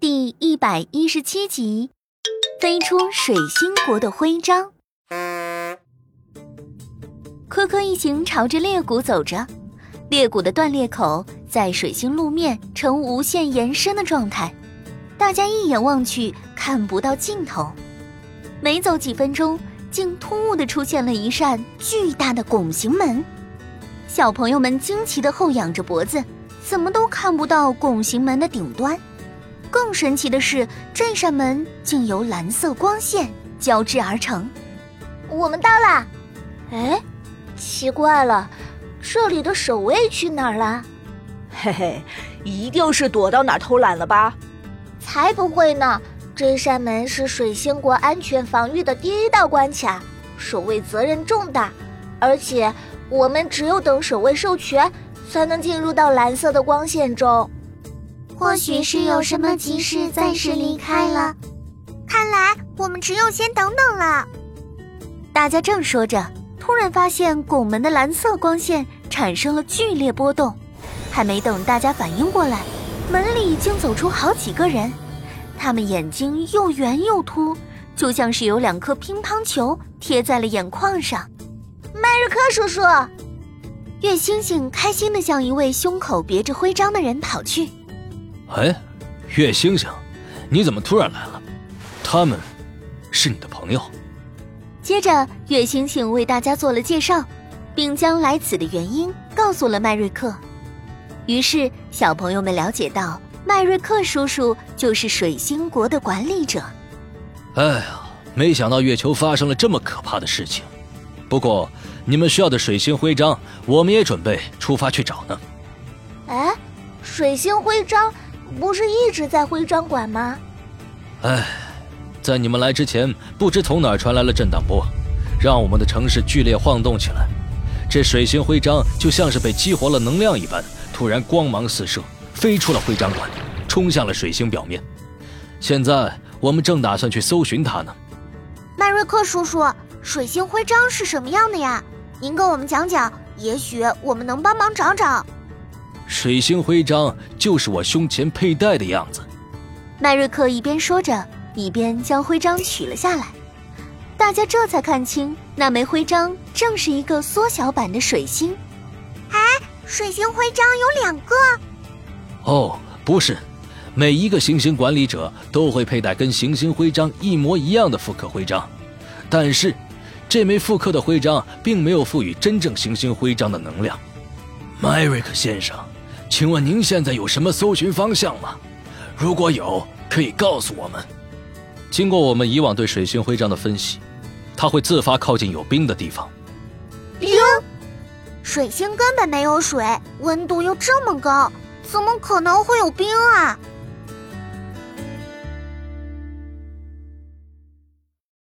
第一百一十七集，飞出水星国的徽章。科科一行朝着裂谷走着，裂谷的断裂口在水星路面呈无限延伸的状态，大家一眼望去看不到尽头。没走几分钟，竟突兀的出现了一扇巨大的拱形门。小朋友们惊奇的后仰着脖子，怎么都看不到拱形门的顶端。更神奇的是，这扇门竟由蓝色光线交织而成。我们到了！哎，奇怪了，这里的守卫去哪儿了？嘿嘿，一定是躲到哪儿偷懒了吧？才不会呢！这扇门是水星国安全防御的第一道关卡，守卫责任重大，而且我们只有等守卫授权，才能进入到蓝色的光线中。或许是有什么急事，暂时离开了。看来我们只有先等等了。大家正说着，突然发现拱门的蓝色光线产生了剧烈波动，还没等大家反应过来，门里已经走出好几个人。他们眼睛又圆又凸，就像是有两颗乒乓球贴在了眼眶上。迈瑞克叔叔，月星星开心的向一位胸口别着徽章的人跑去。哎，月星星，你怎么突然来了？他们，是你的朋友。接着，月星星为大家做了介绍，并将来此的原因告诉了麦瑞克。于是，小朋友们了解到，麦瑞克叔叔就是水星国的管理者。哎呀，没想到月球发生了这么可怕的事情。不过，你们需要的水星徽章，我们也准备出发去找呢。哎，水星徽章。不是一直在徽章馆吗？哎，在你们来之前，不知从哪儿传来了震荡波，让我们的城市剧烈晃动起来。这水星徽章就像是被激活了能量一般，突然光芒四射，飞出了徽章馆，冲向了水星表面。现在我们正打算去搜寻它呢。麦瑞克叔叔，水星徽章是什么样的呀？您跟我们讲讲，也许我们能帮忙找找。水星徽章就是我胸前佩戴的样子。麦瑞克一边说着，一边将徽章取了下来。大家这才看清，那枚徽章正是一个缩小版的水星。哎，水星徽章有两个？哦，不是，每一个行星管理者都会佩戴跟行星徽章一模一样的复刻徽章，但是这枚复刻的徽章并没有赋予真正行星徽章的能量。麦瑞克先生。请问您现在有什么搜寻方向吗？如果有，可以告诉我们。经过我们以往对水星徽章的分析，它会自发靠近有冰的地方。冰？水星根本没有水，温度又这么高，怎么可能会有冰啊？